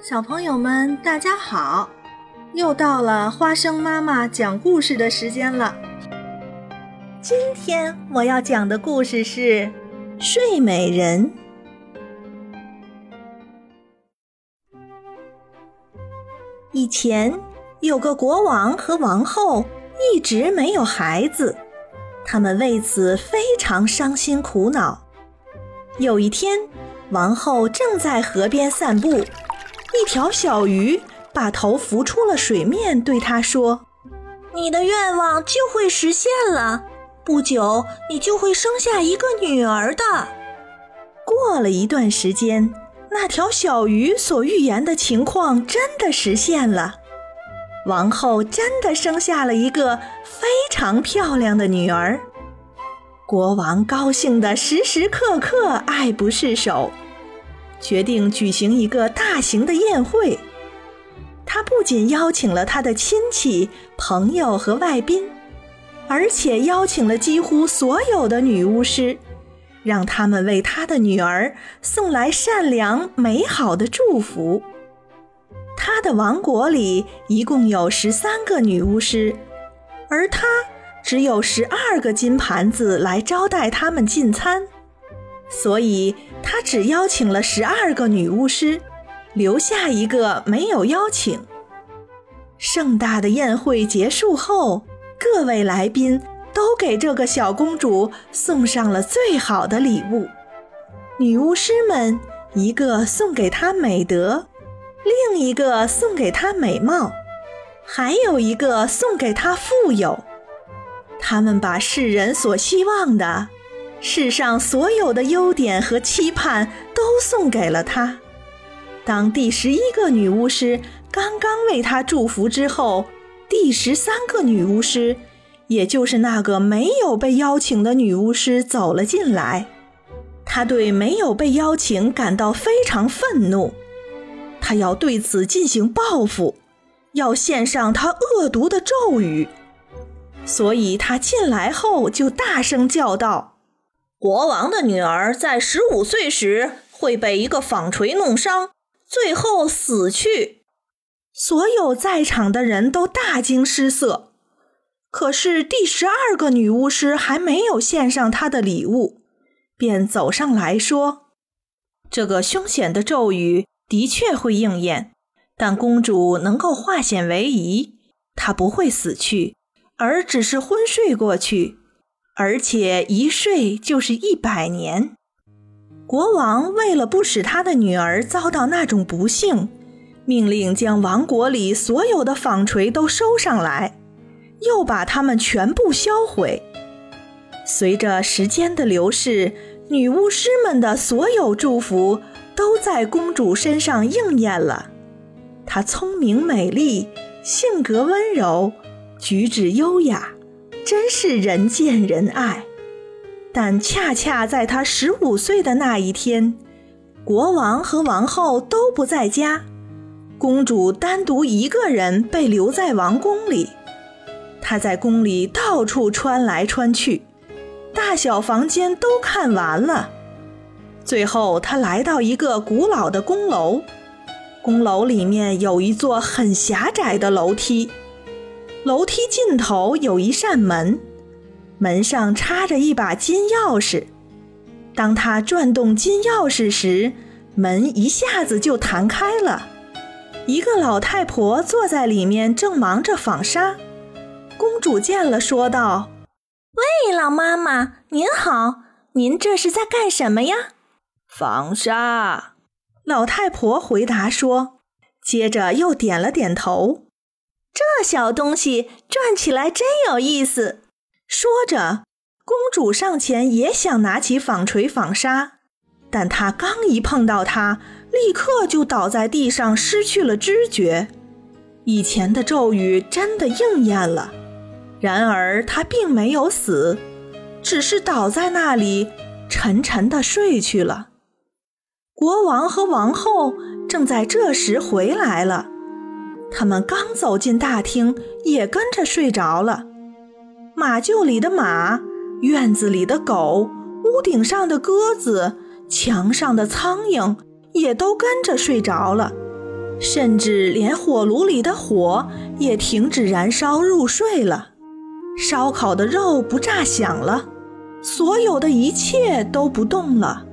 小朋友们，大家好！又到了花生妈妈讲故事的时间了。今天我要讲的故事是《睡美人》。以前有个国王和王后，一直没有孩子，他们为此非常伤心苦恼。有一天，王后正在河边散步。一条小鱼把头浮出了水面，对他说：“你的愿望就会实现了，不久你就会生下一个女儿的。”过了一段时间，那条小鱼所预言的情况真的实现了，王后真的生下了一个非常漂亮的女儿。国王高兴的时时刻刻爱不释手。决定举行一个大型的宴会。他不仅邀请了他的亲戚、朋友和外宾，而且邀请了几乎所有的女巫师，让他们为他的女儿送来善良美好的祝福。他的王国里一共有十三个女巫师，而他只有十二个金盘子来招待他们进餐。所以，他只邀请了十二个女巫师，留下一个没有邀请。盛大的宴会结束后，各位来宾都给这个小公主送上了最好的礼物。女巫师们一个送给她美德，另一个送给她美貌，还有一个送给她富有。他们把世人所希望的。世上所有的优点和期盼都送给了他。当第十一个女巫师刚刚为他祝福之后，第十三个女巫师，也就是那个没有被邀请的女巫师走了进来。她对没有被邀请感到非常愤怒，她要对此进行报复，要献上她恶毒的咒语。所以她进来后就大声叫道。国王的女儿在十五岁时会被一个纺锤弄伤，最后死去。所有在场的人都大惊失色。可是第十二个女巫师还没有献上她的礼物，便走上来说：“这个凶险的咒语的确会应验，但公主能够化险为夷，她不会死去，而只是昏睡过去。”而且一睡就是一百年。国王为了不使他的女儿遭到那种不幸，命令将王国里所有的纺锤都收上来，又把它们全部销毁。随着时间的流逝，女巫师们的所有祝福都在公主身上应验了。她聪明美丽，性格温柔，举止优雅。真是人见人爱，但恰恰在他十五岁的那一天，国王和王后都不在家，公主单独一个人被留在王宫里。她在宫里到处穿来穿去，大小房间都看完了。最后，她来到一个古老的宫楼，宫楼里面有一座很狭窄的楼梯。楼梯尽头有一扇门，门上插着一把金钥匙。当他转动金钥匙时，门一下子就弹开了。一个老太婆坐在里面，正忙着纺纱。公主见了，说道：“喂，老妈妈，您好，您这是在干什么呀？”“纺纱。”老太婆回答说，接着又点了点头。这小东西转起来真有意思。说着，公主上前也想拿起纺锤纺纱，但她刚一碰到它，立刻就倒在地上，失去了知觉。以前的咒语真的应验了。然而，她并没有死，只是倒在那里，沉沉的睡去了。国王和王后正在这时回来了。他们刚走进大厅，也跟着睡着了。马厩里的马，院子里的狗，屋顶上的鸽子，墙上的苍蝇，也都跟着睡着了。甚至连火炉里的火也停止燃烧入睡了，烧烤的肉不炸响了，所有的一切都不动了，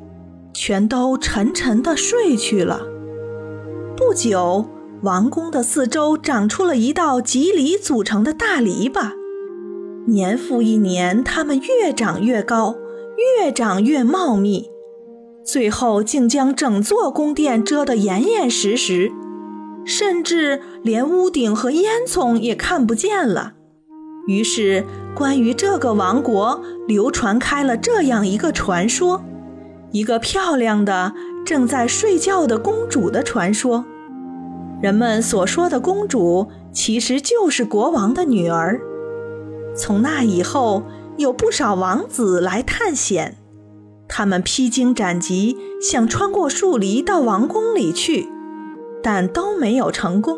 全都沉沉的睡去了。不久，王宫的四周长出了一道棘藜组成的大篱笆，年复一年，它们越长越高，越长越茂密，最后竟将整座宫殿遮得严严实实。甚至连屋顶和烟囱也看不见了。于是，关于这个王国流传开了这样一个传说：一个漂亮的正在睡觉的公主的传说。人们所说的公主，其实就是国王的女儿。从那以后，有不少王子来探险，他们披荆斩棘，想穿过树篱到王宫里去。但都没有成功，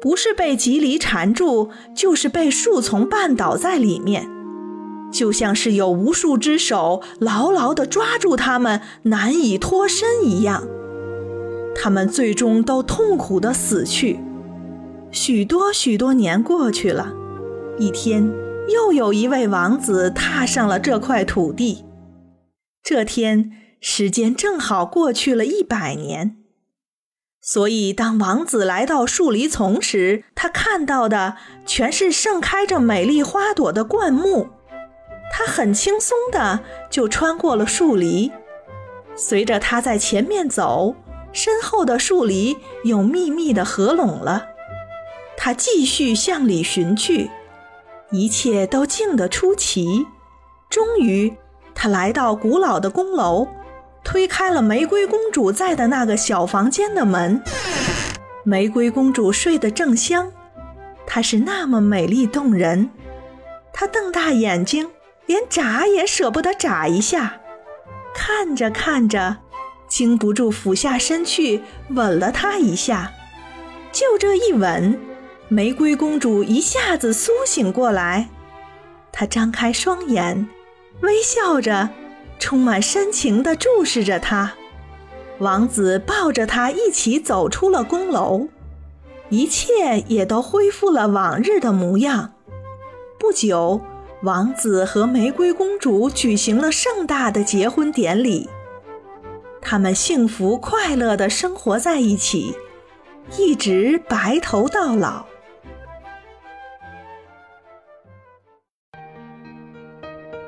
不是被棘藜缠住，就是被树丛绊倒在里面，就像是有无数只手牢牢地抓住他们，难以脱身一样。他们最终都痛苦的死去。许多许多年过去了，一天，又有一位王子踏上了这块土地。这天，时间正好过去了一百年。所以，当王子来到树篱丛时，他看到的全是盛开着美丽花朵的灌木。他很轻松的就穿过了树篱。随着他在前面走，身后的树篱又密密地合拢了。他继续向里寻去，一切都静得出奇。终于，他来到古老的宫楼。推开了玫瑰公主在的那个小房间的门，玫瑰公主睡得正香，她是那么美丽动人，她瞪大眼睛，连眨也舍不得眨一下，看着看着，经不住俯下身去吻了她一下，就这一吻，玫瑰公主一下子苏醒过来，她张开双眼，微笑着。充满深情地注视着他，王子抱着她一起走出了宫楼，一切也都恢复了往日的模样。不久，王子和玫瑰公主举行了盛大的结婚典礼，他们幸福快乐地生活在一起，一直白头到老。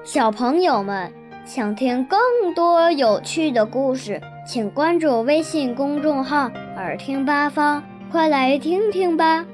小朋友们。想听更多有趣的故事，请关注微信公众号“耳听八方”，快来听听吧。